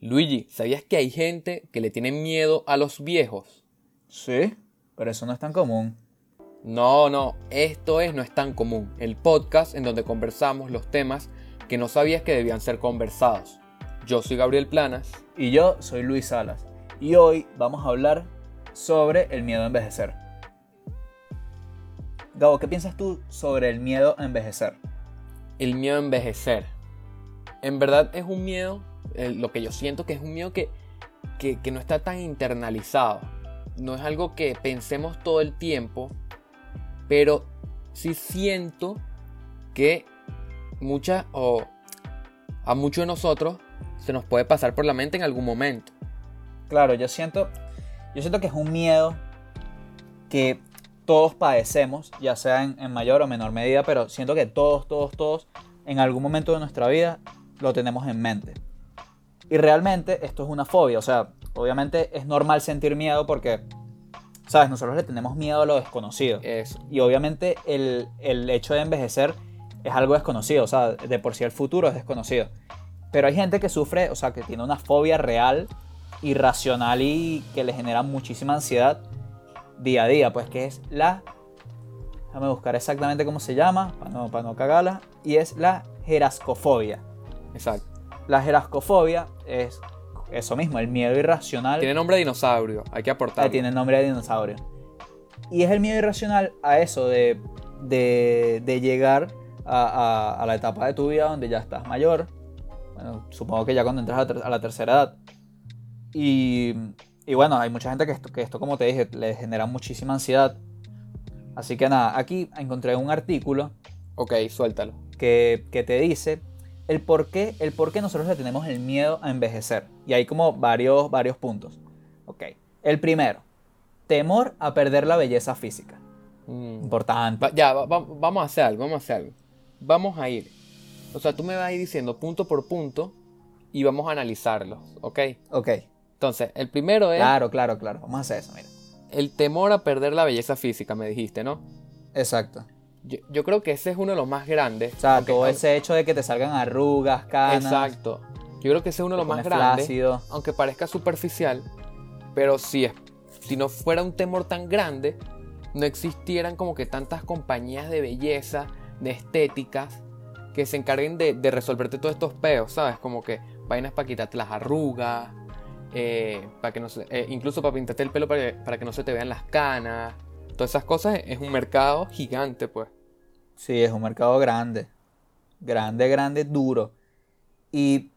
Luigi, ¿sabías que hay gente que le tiene miedo a los viejos? Sí, pero eso no es tan común. No, no, esto es No es tan común, el podcast en donde conversamos los temas que no sabías que debían ser conversados. Yo soy Gabriel Planas. Y yo soy Luis Salas. Y hoy vamos a hablar sobre el miedo a envejecer. Gabo, ¿qué piensas tú sobre el miedo a envejecer? El miedo a envejecer. En verdad es un miedo, lo que yo siento que es un miedo que, que, que no está tan internalizado. No es algo que pensemos todo el tiempo, pero sí siento que muchas o a muchos de nosotros se nos puede pasar por la mente en algún momento. Claro, yo siento, yo siento que es un miedo que todos padecemos, ya sea en, en mayor o menor medida, pero siento que todos, todos, todos, en algún momento de nuestra vida lo tenemos en mente. Y realmente esto es una fobia, o sea, obviamente es normal sentir miedo porque, ¿sabes? Nosotros le tenemos miedo a lo desconocido. Eso. Y obviamente el, el hecho de envejecer es algo desconocido, o sea, de por sí el futuro es desconocido. Pero hay gente que sufre, o sea, que tiene una fobia real, irracional y que le genera muchísima ansiedad día a día, pues que es la... Déjame buscar exactamente cómo se llama, para no, para no cagarla. Y es la gerascofobia. Exacto. La gerascofobia es eso mismo, el miedo irracional. Tiene nombre de dinosaurio, hay que aportar. Ah, tiene nombre de dinosaurio. Y es el miedo irracional a eso de, de, de llegar a, a- a la etapa de tu vida donde ya estás mayor. Bueno, supongo que ya cuando entras a, la ter- a la tercera edad. Y, y bueno, hay mucha gente que esto, que esto, como te dije, le genera muchísima ansiedad. Así que nada, aquí encontré un artículo Ok, suéltalo. que, que te dice el por, qué, el por qué nosotros le tenemos el miedo a envejecer. Y hay como varios, varios puntos. Ok. El primero, temor a perder la belleza física. Mm. Importante. Ya, va- va- vamos a hacer algo, vamos a hacer algo. Vamos a ir. O sea, tú me vas a ir diciendo punto por punto y vamos a analizarlos, ¿ok? Ok. Entonces, el primero es Claro, claro, claro. Vamos a hacer eso, mira. el temor a perder la belleza física, me dijiste, ¿no? Exacto. Yo, yo creo que ese es uno de los más grandes. O sea, todo ese hecho de que te salgan arrugas, canas. Exacto. Yo creo que ese es uno de los más grandes. flácido. aunque parezca superficial, pero si, es, si no fuera un temor tan grande, no existieran como que tantas compañías de belleza, de estéticas, que se encarguen de, de resolverte todos estos peos, ¿sabes? Como que vainas para quitarte las arrugas, eh, para que no se- eh, incluso para pintarte el pelo para que, para que no se te vean las canas. Todas esas cosas es un mercado gigante, pues. Sí, es un mercado grande. Grande, grande, duro. Y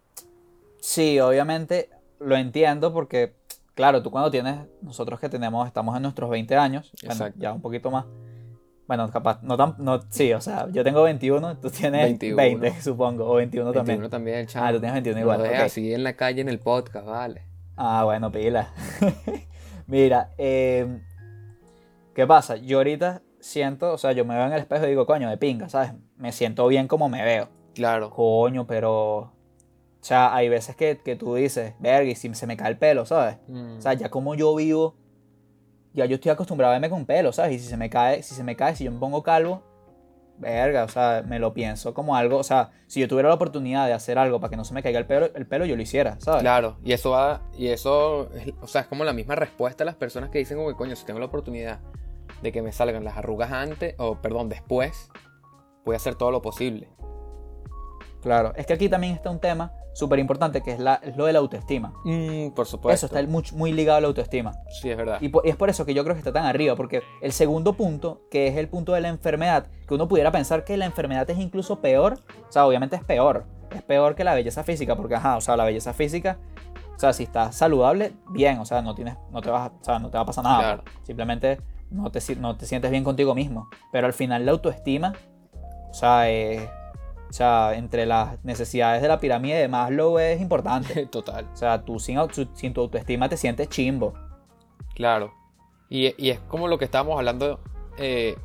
sí, obviamente lo entiendo porque, claro, tú cuando tienes, nosotros que tenemos, estamos en nuestros 20 años, bueno, ya un poquito más. Bueno, capaz, no tan, no, sí, o sea, yo tengo 21, tú tienes 21. 20, supongo, o 21 también. 21 también, chamo. Ah, tú tienes 21 No igual. así en la calle, en el podcast, vale. Ah, bueno, pila. Mira, eh, ¿qué pasa? Yo ahorita siento, o sea, yo me veo en el espejo y digo, coño, de pinga, ¿sabes? Me siento bien como me veo. Claro. Coño, pero. O sea, hay veces que, que tú dices, verga, y si se me cae el pelo, ¿sabes? Mm. O sea, ya como yo vivo, ya yo estoy acostumbrado a verme con pelo, ¿sabes? Y si se me cae, si se me cae, si yo me pongo calvo, verga, o sea, me lo pienso como algo, o sea, si yo tuviera la oportunidad de hacer algo para que no se me caiga el pelo, el pelo yo lo hiciera, ¿sabes? Claro, y eso va, y eso, es- o sea, es como la misma respuesta a las personas que dicen como que coño, si tengo la oportunidad de que me salgan las arrugas antes, o perdón, después, voy a hacer todo lo posible. Claro, es que aquí también está un tema súper importante que es, la, es lo de la autoestima. Mm, por supuesto. Eso está muy, muy ligado a la autoestima. Sí, es verdad. Y, es por eso que yo creo que está tan arriba, porque el segundo punto, que es el punto de la enfermedad, que uno pudiera pensar que la enfermedad es incluso peor, o sea, obviamente es peor, es peor que la belleza física, porque ajá, o sea, la belleza física, o sea, si estás saludable, bien, o sea, no tienes, no te vas, o sea, no te va a pasar nada, Claro. simplemente no te, no te sientes bien contigo mismo, pero al final la autoestima, o sea, eh, o sea, entre las necesidades de la pirámide de Maslow es importante. Total, O sea, tú sin, sin tu autoestima te sientes chimbo. claro. Y, y es como lo que estábamos hablando, eh,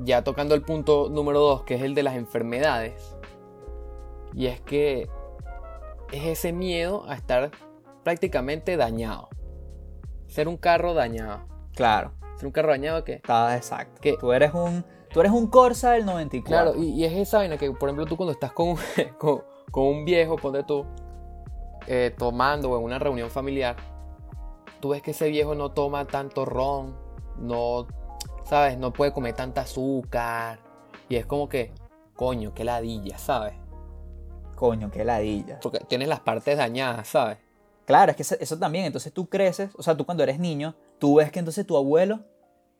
ya tocando el punto número dos, que es el de las enfermedades. Y es que es ese miedo a estar prácticamente dañado. Ser un carro dañado. Claro. Ser un carro dañado que... Está exacto. Que- Tú eres un tú eres un Corsa del 94. Claro, y, y es esa vaina que, por ejemplo, tú cuando estás con, con, con un viejo, ponte tú, eh, tomando o en una reunión familiar, tú ves que ese viejo no toma tanto ron, no, ¿sabes? No puede comer tanta azúcar. Y es como que, coño, qué ladilla, ¿sabes? Coño, qué ladilla. Porque tienes las partes dañadas, ¿sabes? Claro, es que eso, eso también. Entonces tú creces, o sea, tú cuando eres niño, tú ves que entonces tu abuelo,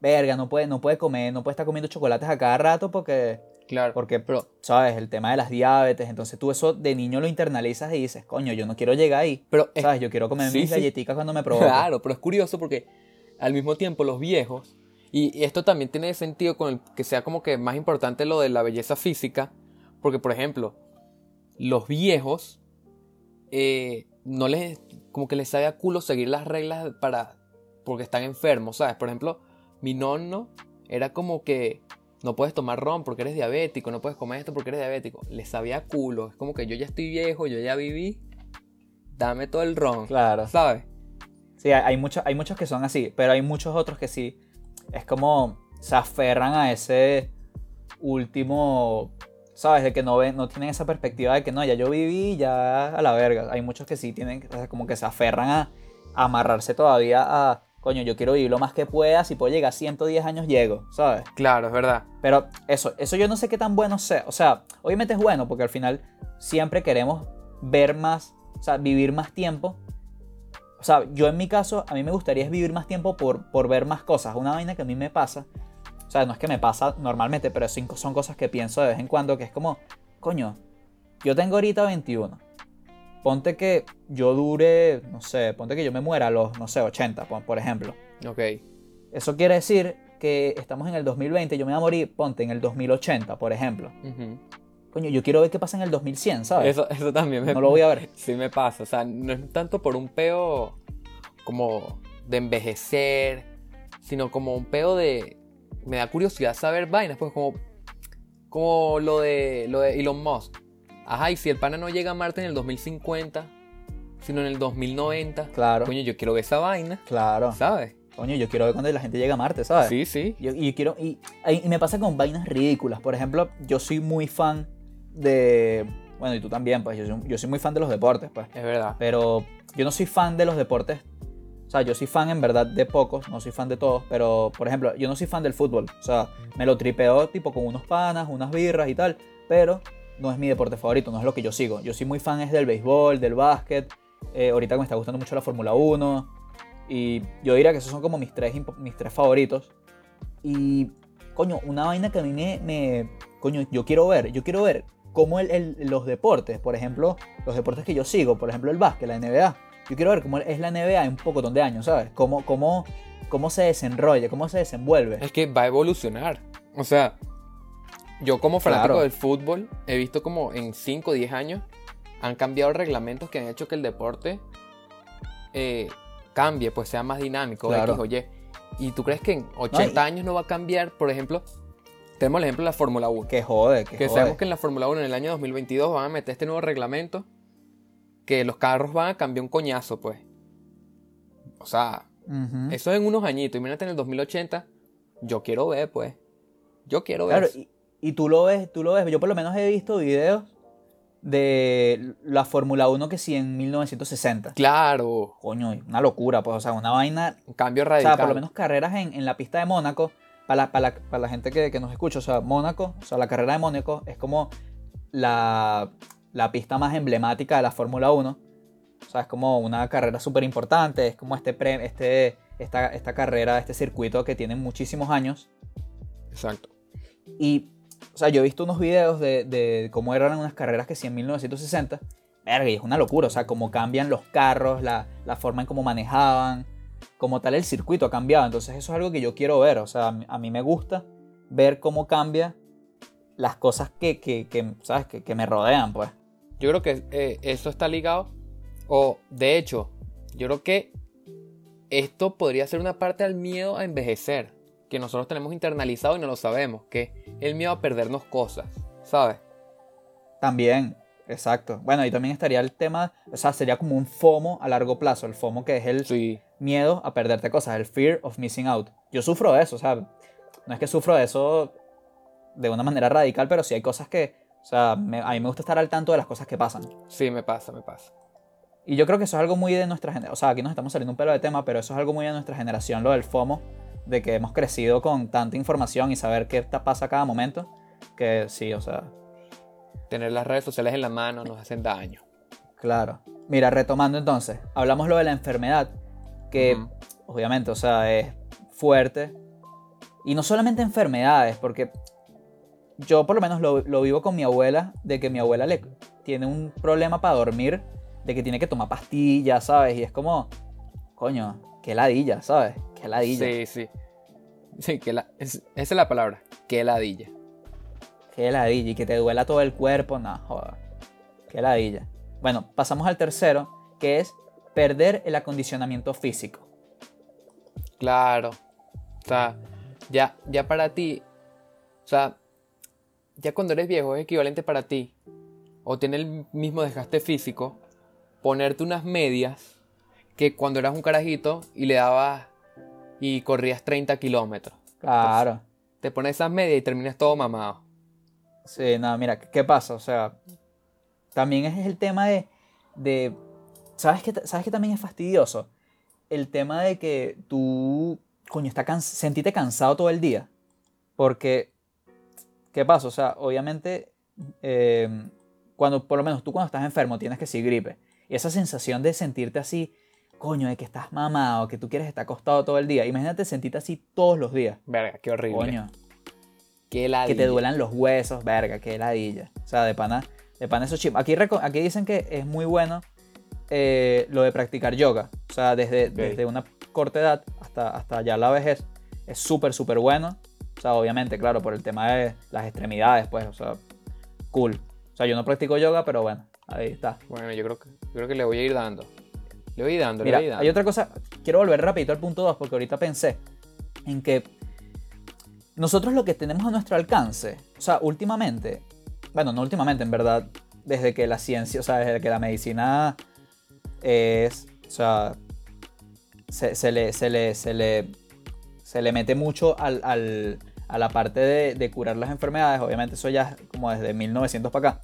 verga, no puede, no puede comer, no puede estar comiendo chocolates a cada rato porque, Claro. porque Pero, ¿sabes? El tema de las diabetes. Entonces tú eso de niño lo internalizas y dices, coño, yo no quiero llegar ahí. pero es ¿Sabes? Yo quiero comer sí, mis sí. galletitas cuando me provoque. Claro, pero es curioso porque al mismo tiempo los viejos, y esto también tiene sentido con el que sea como que más importante lo de la belleza física, porque por ejemplo, los viejos eh, no les, como que les sabe a culo seguir las reglas para, porque están enfermos, ¿sabes? Por ejemplo, mi nonno era como que no puedes tomar ron porque eres diabético, no puedes comer esto porque eres diabético. Les sabía a culo, es como que yo ya estoy viejo, yo ya viví, dame todo el ron, Claro. ¿sabes? Sí, hay, muchos, hay muchos que son así, pero hay muchos otros que sí. Es como se aferran a ese último, ¿sabes? De que no ven, no tienen esa perspectiva de que no, ya yo viví, ya a la verga. Hay muchos que sí tienen, como que se aferran a amarrarse todavía a, coño, yo quiero vivir lo más que pueda, si puedo llegar a 110 años llego, ¿sabes? Claro, es verdad. Pero eso, eso yo no sé qué tan bueno sea. O sea, obviamente es bueno porque al final siempre queremos ver más, o sea, vivir más tiempo. O sea, yo en mi caso, a mí me gustaría es vivir más tiempo por, por ver más cosas. Una vaina que a mí me pasa, o sea, no es que me pasa normalmente, pero son cosas que pienso de vez en cuando, que es como, coño, yo tengo ahorita 21. Ponte que yo dure, no sé, ponte que yo me muera a los, no sé, 80, por, ejemplo. Ok. Eso quiere decir que estamos en el 2020, yo me voy a morir, ponte, en el 2080, por ejemplo. Ujú. Coño, yo quiero ver qué pasa en el 2100, ¿sabes? Eso, eso también me, No lo voy a ver. sí me pasa. O sea, no es tanto por un peo como de envejecer, sino como un peo de... Me da curiosidad saber vainas, pues como, como lo, de, lo de Elon Musk. Ajá, y si el pana no llega a Marte en el 2050, sino en el 2090, Claro, coño, yo quiero ver esa vaina, claro. ¿sabes? Coño, yo quiero ver cuando la gente llega a Marte, ¿sabes? Sí, sí. Yo- y quiero y, y me pasa con vainas ridículas. Por ejemplo, yo soy muy fan de bueno, y tú también, pues yo soy, yo soy muy fan de los deportes, pues. Es verdad. Pero yo no soy fan de los deportes. O sea, yo soy fan en verdad de pocos, no soy fan de todos, pero por ejemplo, yo no soy fan del fútbol. O sea, me lo tripeo tipo con unos panas, unas birras y tal, pero no es mi deporte favorito, no es lo que yo sigo. Yo soy muy fan es del béisbol, del básquet. eh, ahorita me está gustando mucho la Fórmula 1. Y yo diría que esos son como mis tres, mis tres favoritos. Y, coño, una vaina que a mí me, me- Coño, yo quiero ver, yo quiero ver cómo el- el- los deportes, por ejemplo, los deportes que yo sigo, por ejemplo el básquet, la NBA. Yo quiero ver cómo es la NBA en un poco de años, ¿sabes? Cómo, cómo, cómo se desenrolla, cómo se desenvuelve. Es que va a evolucionar. O sea, yo como fanático Claro. del fútbol he visto como en 5 o 10 años han cambiado reglamentos que han hecho que el deporte eh, cambie, pues sea más dinámico, Claro. X o Y. ¿Y tú crees que en 80 y- años no va a cambiar? Por ejemplo, tenemos el ejemplo de la Fórmula 1. Que jode, que, Que jode. sabemos que en la Fórmula 1 en el año 2022 van a meter este nuevo reglamento que los carros van a cambiar un coñazo, pues. O sea, Ujú. eso es en unos añitos. Imagínate en el 2080. Yo quiero ver, pues. Yo quiero ver. Claro, eso. y, y tú lo ves, tú lo ves. Yo por lo menos he visto videos de la Fórmula 1 que sí en 1960. Claro, Coño, una locura, pues, o sea, una vaina un cambio O radical. sea, por lo menos carreras en, en la pista de Mónaco, para la, para la- para la gente que, que nos escucha, o sea, Mónaco, o sea, la carrera de Mónaco es como la, la pista más emblemática de la Fórmula 1. O sea, es como una carrera súper importante, es como este, pre- este, esta, esta carrera, este circuito que tiene muchísimos años. Exacto. Y, o sea, yo he visto unos videos de, cómo eran unas carreras que sí en 1960. Verga, y es una locura, o sea, cómo cambian los carros, la, la forma en cómo manejaban, como tal el circuito ha cambiado. Entonces eso es algo que yo quiero ver, o sea, a mí, me gusta ver cómo cambia las cosas que, ¿sabes? Que me rodean, pues. Yo creo que eh, eso está ligado. O, de hecho, yo creo que esto podría ser una parte al miedo a envejecer. Que nosotros tenemos internalizado y no lo sabemos. Que es el miedo a perdernos cosas. ¿Sabes? También, exacto. Bueno, y también estaría el tema, o sea, sería como un FOMO a largo plazo, el FOMO que es el Sí. miedo a perderte cosas, el fear of missing out. Yo sufro de eso, o sea, no es que sufro de eso de una manera radical, pero sí hay cosas que, o sea, me- a mí me gusta estar al tanto de las cosas que pasan. Sí, me pasa, me pasa. Y yo creo que eso es algo muy de nuestra generación. O sea, aquí nos estamos saliendo un pelo de tema, pero eso es algo muy de nuestra generación, lo del FOMO, de que hemos crecido con tanta información y saber qué pasa a cada momento. Que sí, o sea, Tener las redes sociales en la mano nos hacen daño. claro. Mira, retomando entonces, hablamos lo de la enfermedad, que obviamente, o sea, es fuerte. Y no solamente enfermedades, porque yo por lo menos lo, lo vivo con mi abuela, de que mi abuela le tiene un problema para dormir, de que tiene que tomar pastillas, ¿sabes? Y es como, coño, qué ladilla, ¿sabes? Qué ladilla. Sí, sí. Sí, que la, es- esa es la palabra. Qué ladilla. Qué ladilla. Y que te duela todo el cuerpo, no, joder. Qué ladilla. Bueno, pasamos al tercero, que es perder el acondicionamiento físico. Claro. O sea, ya, ya para ti. O sea, ya cuando eres viejo es equivalente para ti. O tiene el mismo desgaste físico. Ponerte unas medias que cuando eras un carajito y le dabas y corrías 30 kilómetros. Claro. Te pones esas medias y terminas todo mamado. Sí, no, mira, ¿qué pasa? O sea, también es el tema de, de ¿sabes qué, ¿sabes qué también es fastidioso? El tema de que tú, coño, está cans sentite cansado todo el día. Porque, ¿qué pasa? O sea, obviamente, eh, cuando, por lo menos tú cuando estás enfermo tienes que sí gripe. Y esa sensación de sentirte así, coño, de que estás mamado, que tú quieres estar acostado todo el día. Imagínate sentirte así todos los días. Verga, qué horrible. Coño Qué que ladilla. te duelan los huesos, verga, qué ladilla. O sea, de pana, de pana eso chimbo. Aquí, aquí dicen que es muy bueno eh, lo de practicar yoga. O sea, desde, desde una corta edad hasta, hasta ya la vejez. Es súper, súper bueno. O sea, obviamente, claro, por el tema de las extremidades, pues, o sea, cool. O sea, yo no practico yoga, pero bueno, ahí está. Bueno, yo creo que, yo creo que le voy a ir dando. Le voy dando, Mira, le voy dando. hay otra cosa, quiero volver rapidito al punto 2 porque ahorita pensé en que nosotros lo que tenemos a nuestro alcance, o sea, últimamente, bueno, no últimamente, en verdad, desde que la ciencia, o sea, desde que la medicina es, o sea, se, se le, se, le, se, le, se le mete mucho al, al- a la parte de, de curar las enfermedades, obviamente eso ya es como desde 1900 para acá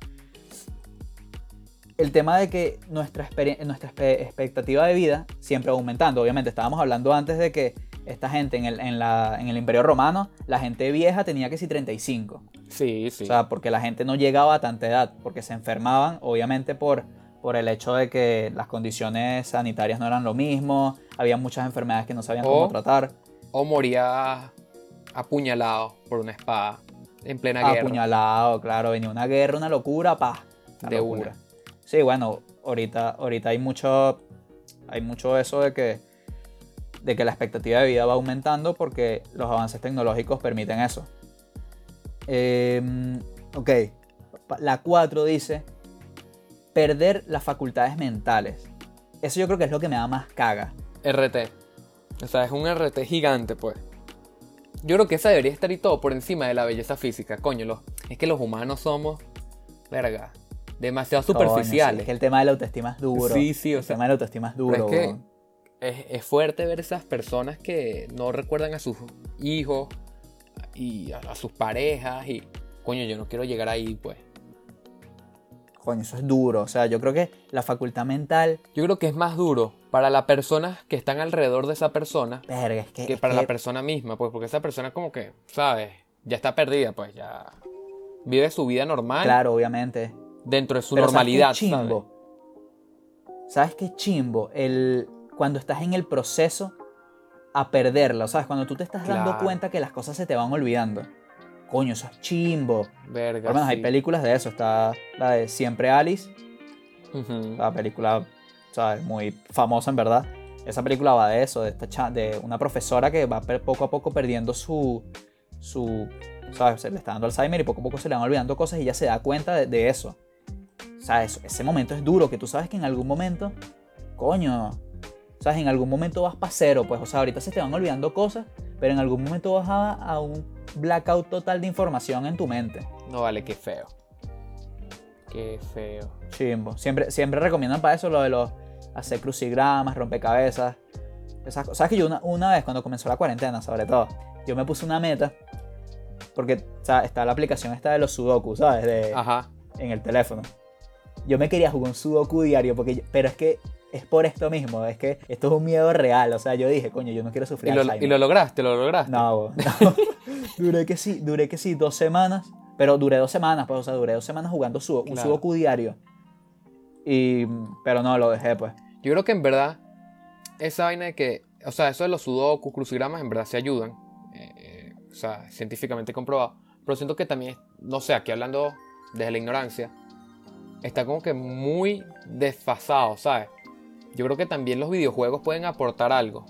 el tema de que nuestra, nuestra expectativa de vida siempre va aumentando. Obviamente, estábamos hablando antes de que esta gente en el, en la- en el Imperio Romano, la gente vieja tenía que si 35. Sí, sí. O sea, porque la gente no llegaba a tanta edad, porque se enfermaban, obviamente por, por el hecho de que las condiciones sanitarias no eran lo mismo, había muchas enfermedades que no sabían cómo tratar. O moría apuñalado por una espada en plena guerra. Apuñalado, claro, venía una guerra, una locura, pa. una De locura. una. Sí, bueno, ahorita, ahorita hay mucho, hay mucho eso de que, de que la expectativa de vida va aumentando porque los avances tecnológicos permiten eso. Em, ok, la 4 dice perder las facultades mentales. Eso yo creo que es lo que me da más caga. RT. O sea, es un RT gigante, pues. Yo creo que esa debería estar y todo por encima de la belleza física. Coño, los- es que los humanos somos, verga, demasiado Coño, sí, superficiales. es que el tema de la autoestima es duro. Sí, sí, o el sea, tema de la autoestima es duro. Pero es que es, es fuerte ver esas personas que no recuerdan a sus hijos y a, a sus parejas y coño, yo no quiero llegar ahí, pues. Coño, eso es duro. O sea, yo creo que la facultad mental, Yo creo que es más duro para las personas que están alrededor de esa persona verga, es que, que es para que- la persona misma, pues, porque esa persona como que, ¿sabes? Ya está perdida, pues, ya vive su vida normal Claro, obviamente. Dentro de su Pero normalidad, ¿sabes qué chimbo? ¿Sabes qué chimbo? El, cuando estás en el proceso a perderla, ¿sabes? Cuando tú te estás dando cuenta que las cosas se te van olvidando. Coño, eso es chimbo. Verga, Por lo menos hay películas de eso. Está la de Siempre Alice, Ujú. la película, ¿sabes? Muy famosa en verdad. Esa película va de eso, de, esta de una profesora que va poco a poco perdiendo su, su, ¿sabes? Se le está dando Alzheimer y poco a poco se le van olvidando cosas y ella se da cuenta de, de eso. Sea, eso- ese momento es duro, que tú sabes que en algún momento, coño, ¿sabes? En algún momento vas para cero, pues, o sea, ahorita se te van olvidando cosas, pero en algún momento vas a, a un blackout total de información en tu mente. No vale, qué feo. Qué feo. Chimbo. Siempre, siempre recomiendan para eso lo de los hacer crucigramas, rompecabezas. Esas cosas. ¿Sabes que yo una, una vez cuando comenzó la cuarentena, sobre todo, yo me puse una meta? Porque o sea, está la aplicación esta de los sudoku, ¿sabes? De, Ajá. en el teléfono. Yo me quería jugar un sudoku diario, porque, pero es que es por esto mismo, es que esto es un miedo real. O sea, yo dije, coño, yo no quiero sufrir ¿Y lo, Alzheimer. y lo lograste? ¿Lo lograste? No, no. duré que sí, duré que sí, dos semanas. Pero duré dos semanas, pues, o sea, duré dos semanas jugando sudo- un Claro. sudoku diario. Y, pero no, lo dejé, pues. Yo creo que en verdad, esa vaina de que, o sea, eso de los sudokus, crucigramas, en verdad se ayudan. eh, eh, o sea, científicamente comprobado. Pero siento que también, no sé, aquí hablando desde la ignorancia, está como que muy desfasado, ¿sabes? Yo creo que también los videojuegos pueden aportar algo.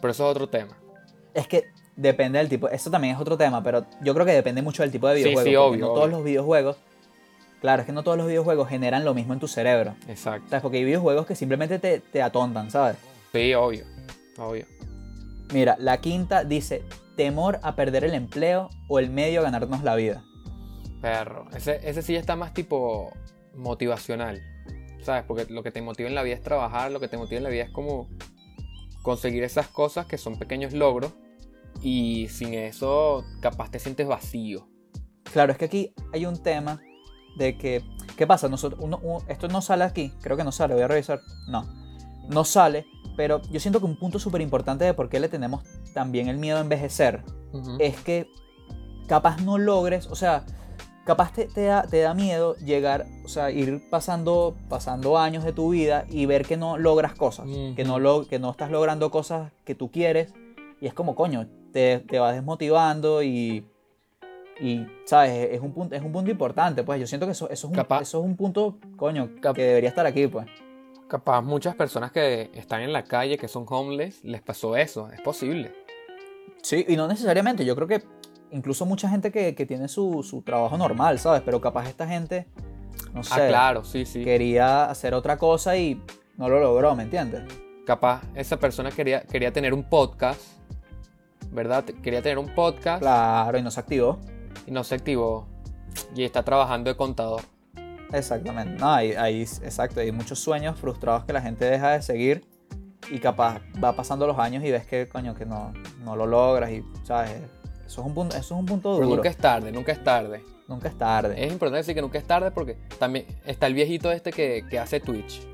Pero eso es otro tema. Es que depende del tipo. Eso también es otro tema, pero yo creo que depende mucho del tipo de Sí, videojuego. sí, porque obvio, No todos los videojuegos. Claro, es que no todos los videojuegos generan lo mismo en tu cerebro. Exacto. ¿Sabes? Porque hay videojuegos que simplemente te, te atontan, ¿sabes? Sí, obvio. Obvio. Mira, la quinta dice: temor a perder el empleo o el medio a ganarnos la vida. Perro. Ese, ese sí está más tipo motivacional. ¿Sabes? Porque lo que te motiva en la vida es trabajar, lo que te motiva en la vida es como conseguir esas cosas que son pequeños logros. Y sin eso, capaz te sientes vacío. Claro, es que aquí hay un tema de que, ¿qué pasa? Nosotros, uno- uno- esto no sale aquí, creo que no sale, voy a revisar. No, no sale, pero yo siento que un punto súper importante de por qué le tenemos también el miedo a envejecer es que capaz no logres, o sea, capaz te, te da, te da miedo llegar, o sea, ir pasando, pasando años de tu vida y ver que no logras cosas, que, no Ujú. lo, que no estás logrando cosas que tú quieres y es como, coño, te, te vas desmotivando y, y ¿sabes? Es un, punto, es un punto importante, pues yo siento que eso, eso, es, un, Capaz- eso es un punto, coño, Cap- que debería estar aquí, pues. Capaz muchas personas que están en la calle, que son homeless, les pasó eso. Es posible. Sí, y no necesariamente, yo creo que incluso mucha gente que, que tiene su, su trabajo normal, ¿sabes? Pero capaz esta gente, no sé, Ah, claro, sí, sí. quería hacer otra cosa y no lo logró, ¿me entiendes? Capaz esa persona quería, quería tener un podcast. ¿Verdad? Quería tener un podcast. Claro, y no se activó. y no se activó y está trabajando de contador. Exactamente. No, hay, hay- exacto, hay muchos sueños frustrados que la gente deja de seguir y capaz va pasando los años y ves que, coño, que no, no lo logras y, ¿sabes? Eso es un punto, eso es un punto Pero duro. nunca es tarde, nunca es tarde. Nunca es tarde. Es importante decir que nunca es tarde porque también está el viejito este que, que hace Twitch.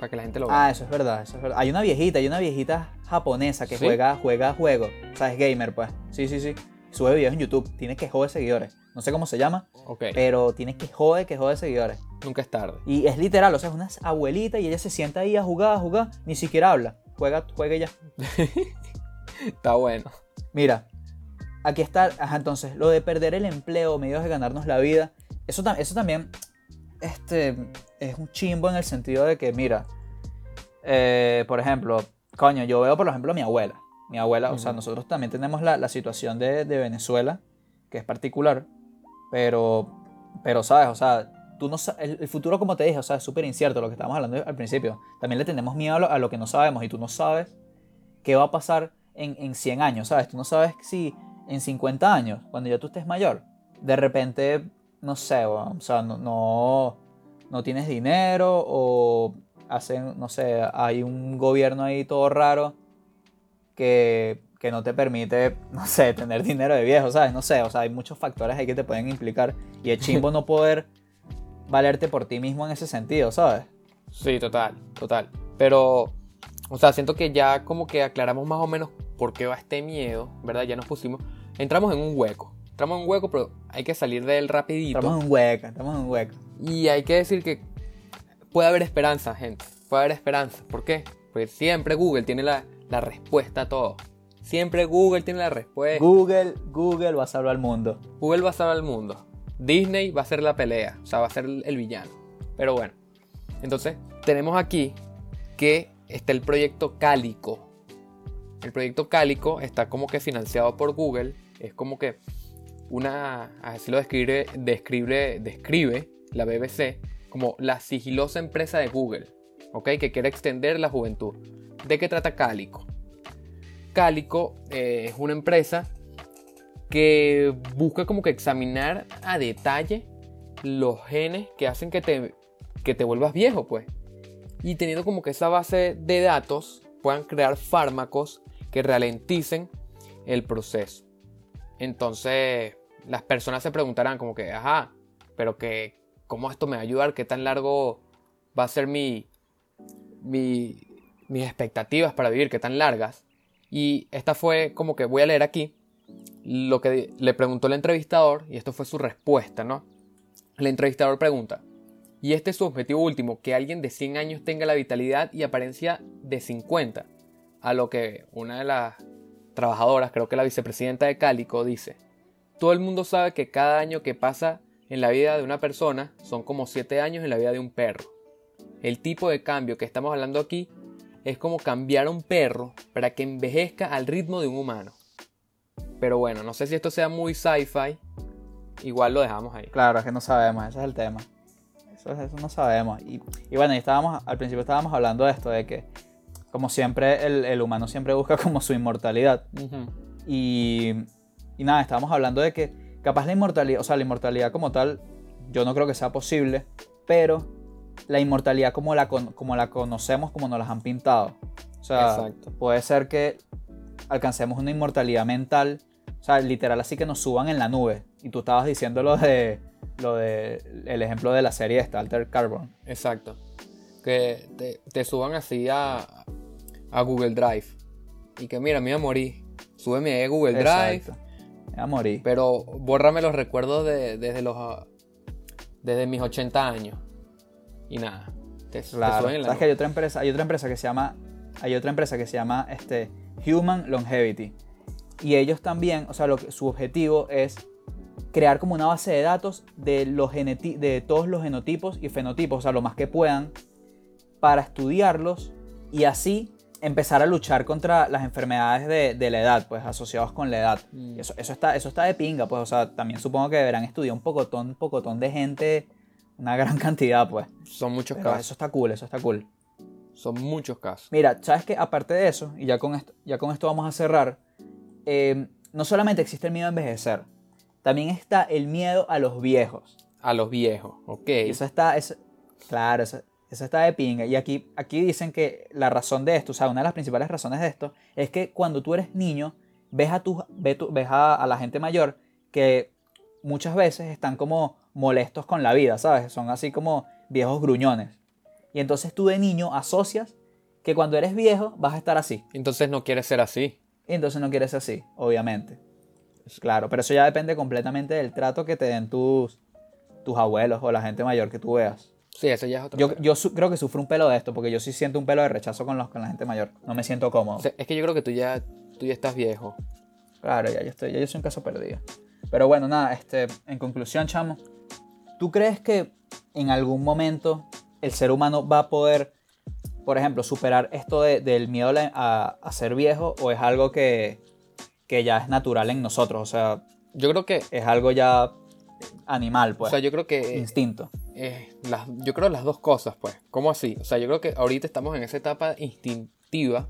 Para que la gente lo vea. Ah, eso es verdad, eso es verdad. Hay una viejita, hay una viejita japonesa que ¿Sí? juega, juega juegos. O sea, es gamer, pues. Sí, sí, sí. Sube videos en YouTube. Tiene que joder seguidores. No sé cómo se llama, ok, pero tiene que joder, que joder seguidores. nunca es tarde. Y es literal, o sea, es una abuelita y ella se sienta ahí a jugar, a jugar. Ni siquiera habla. Juega, juega y ya. Está bueno. Mira, aquí está, ajá, entonces, lo de perder el empleo, medios de ganarnos la vida, eso, eso también este, es un chimbo en el sentido de que, mira, eh, por ejemplo, coño, yo veo, por ejemplo, a mi abuela. Mi abuela, o sea, nosotros también tenemos la, la situación de, de Venezuela, que es particular, pero, pero, ¿sabes? O sea, tú no el, el futuro, como te dije, o sea, es súper incierto, lo que estábamos hablando al principio. También le tenemos miedo a lo, a lo que no sabemos y tú no sabes qué va a pasar en, en 100 años, ¿sabes? Tú no sabes si en 50 años, cuando ya tú estés mayor, de repente, no sé, o sea, no, no, no tienes dinero o hacen, no sé, hay un gobierno ahí todo raro que, que no te permite, no sé, tener dinero de viejo, ¿sabes? No sé, o sea, hay muchos factores ahí que te pueden implicar y es chimbo no poder valerte por ti mismo en ese sentido, ¿sabes? Sí, total, total. Pero, o sea, siento que ya como que aclaramos más o menos por qué va este miedo, ¿verdad? Ya nos pusimos, entramos en un hueco. Entramos en un hueco, pero hay que salir de él rapidito. Estamos en un hueco, estamos en un hueco. Y hay que decir que puede haber esperanza, gente. Puede haber esperanza. ¿Por qué? Porque siempre Google tiene la, la respuesta a todo. Siempre Google tiene la respuesta. Google, Google va a salvar al mundo. Google va a salvar al mundo. Disney va a ser la pelea. O sea, va a ser el, el villano. Pero bueno. Entonces, tenemos aquí que está el proyecto Cálico. El proyecto Cálico está como que financiado por Google. Es como que una, así lo describe, describe, la BBC como la sigilosa empresa de Google, ¿ok? Que quiere extender la juventud. ¿De qué trata Cálico? Cálico eh, es una empresa que busca como que examinar a detalle los genes que hacen que te, que te vuelvas viejo, pues. Y teniendo como que esa base de datos, puedan crear fármacos que ralenticen el proceso. Entonces, las personas se preguntarán como que, ajá, pero que, cómo esto me va a ayudar, qué tan largo va a ser mi, mi, mis expectativas para vivir, qué tan largas. Y esta fue como que voy a leer aquí lo que le preguntó el entrevistador y esto fue su respuesta, ¿no? El entrevistador pregunta, y este es su objetivo último, que alguien de 100 años tenga la vitalidad y apariencia de 50. A lo que una de las trabajadoras, creo que la vicepresidenta de Cálico, dice, todo el mundo sabe que cada año que pasa en la vida de una persona son como 7 años en la vida de un perro. El tipo de cambio que estamos hablando aquí es como cambiar a un perro para que envejezca al ritmo de un humano. Pero bueno, no sé si esto sea muy sci-fi. Igual lo dejamos ahí. Claro, es que no sabemos, ese es el tema. Eso, eso no sabemos. Y, bueno, estábamos, al principio estábamos hablando de esto, de que como siempre el, el humano siempre busca como su inmortalidad. Y, y nada, estábamos hablando de que capaz la inmortalidad, o sea, la inmortalidad como tal, yo no creo que sea posible, pero la inmortalidad como la, como la conocemos, como nos las han pintado. O sea, Exacto. puede ser que alcancemos una inmortalidad mental, o sea, literal así que nos suban en la nube. Y tú estabas diciendo lo de, lo de el ejemplo de la serie esta, Alter Carbon. Exacto. Que te, te suban así a, a Google Drive. Y que mira, me voy a morir. Súbeme ahí a Google Drive. Me voy a morir. Pero bórrame los recuerdos de- desde los desde mis 80 años. Y nada. Te, te Claro. suben en la ¿Sabes que hay otra empresa? Hay otra empresa que se llama. Hay otra empresa que se llama este, Human Longevity. Y ellos también, o sea, lo que, su objetivo es crear como una base de datos de, los de todos los genotipos y fenotipos, o sea, lo más que puedan, para estudiarlos y así empezar a luchar contra las enfermedades de, de la edad, pues asociados con la edad. Mm. Eso, eso, está, eso está de pinga, pues, o sea, también supongo que deberán estudiar un pocotón, un pocotón de gente, una gran cantidad, pues. Son muchos Pero casos. eso está cool, eso está cool. Son muchos casos. Mira, sabes que aparte de eso, y ya con esto, ya con esto vamos a cerrar, eh, no solamente existe el miedo a envejecer, también está el miedo a los viejos. A los viejos. Ok. Y eso está, eso- claro, eso, eso está de pinga. Y aquí, aquí dicen que la razón de esto, o sea, una de las principales razones de esto, es que cuando tú eres niño, ves a, tu- ves a, a la gente mayor que muchas veces están como molestos con la vida, ¿sabes? Son así como viejos gruñones. Y entonces tú de niño asocias que cuando eres viejo vas a estar así. Entonces no quiere ser así. Y entonces no quieres ser así, obviamente. Claro, pero eso ya depende completamente del trato que te den tus, tus abuelos o la gente mayor que tú veas. Sí, eso ya es otro Yo, yo creo que sufro un pelo de esto, porque yo sí siento un pelo de rechazo con, los, con la gente mayor. No me siento cómodo. O sea, es que yo creo que tú ya, tú ya estás viejo. Claro, ya yo, estoy, ya yo soy un caso perdido. Pero bueno, nada, este, en conclusión, chamo, ¿tú crees que en algún momento el ser humano va a poder, por ejemplo, superar esto de- del miedo a, a- ser viejo o es algo que, que ya es natural en nosotros? O sea, Yo creo que, es algo ya animal, o pues, sea, yo creo que instinto. Las, yo creo las dos cosas, pues. ¿Cómo así? O sea, yo creo que ahorita estamos en esa etapa instintiva,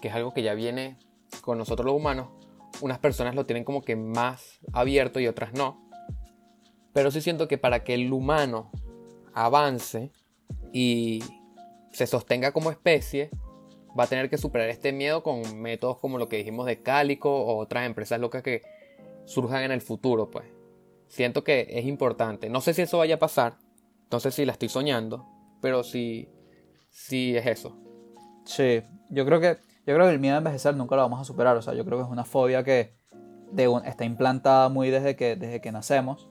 que es algo que ya viene con nosotros los humanos. Unas personas lo tienen como que más abierto y otras no. Pero sí siento que para que el humano avance y se sostenga como especie, va a tener que superar este miedo con métodos como lo que dijimos de Cálico o otras empresas locas que surjan en el futuro, pues. Siento que es importante. No sé si eso vaya a pasar, no sé si la estoy soñando, pero sí, sí es eso. Sí, yo creo que yo creo que el miedo a envejecer nunca lo vamos a superar. O sea, yo creo que es una fobia que está implantada muy desde que, desde que nacemos.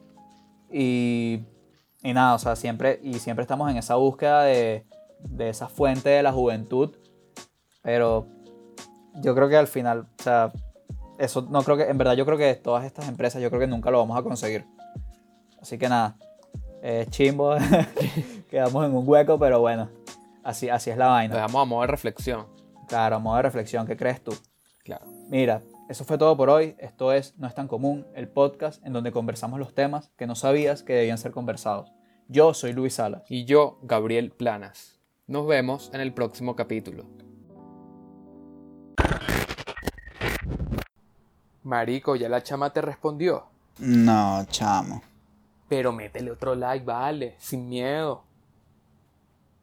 Y, y nada, o sea, siempre, y siempre estamos en esa búsqueda de, de esa fuente de la juventud. Pero yo creo que al final, o sea, eso no creo que, en verdad yo creo que todas estas empresas, yo creo que nunca lo vamos a conseguir. Así que nada, es chimbo, quedamos en un hueco, pero bueno, así, así es la vaina. dejamos a modo de reflexión. Claro, a modo de reflexión, ¿qué crees tú? Claro. Mira, eso fue todo por hoy. Esto es No es tan común, el podcast en donde conversamos los temas que no sabías que debían ser conversados. Yo soy Luis Salas. Y yo, Gabriel Planas. Nos vemos en el próximo capítulo. Marico, ya la chama te respondió. No, chamo. Pero métele otro like, vale, sin miedo.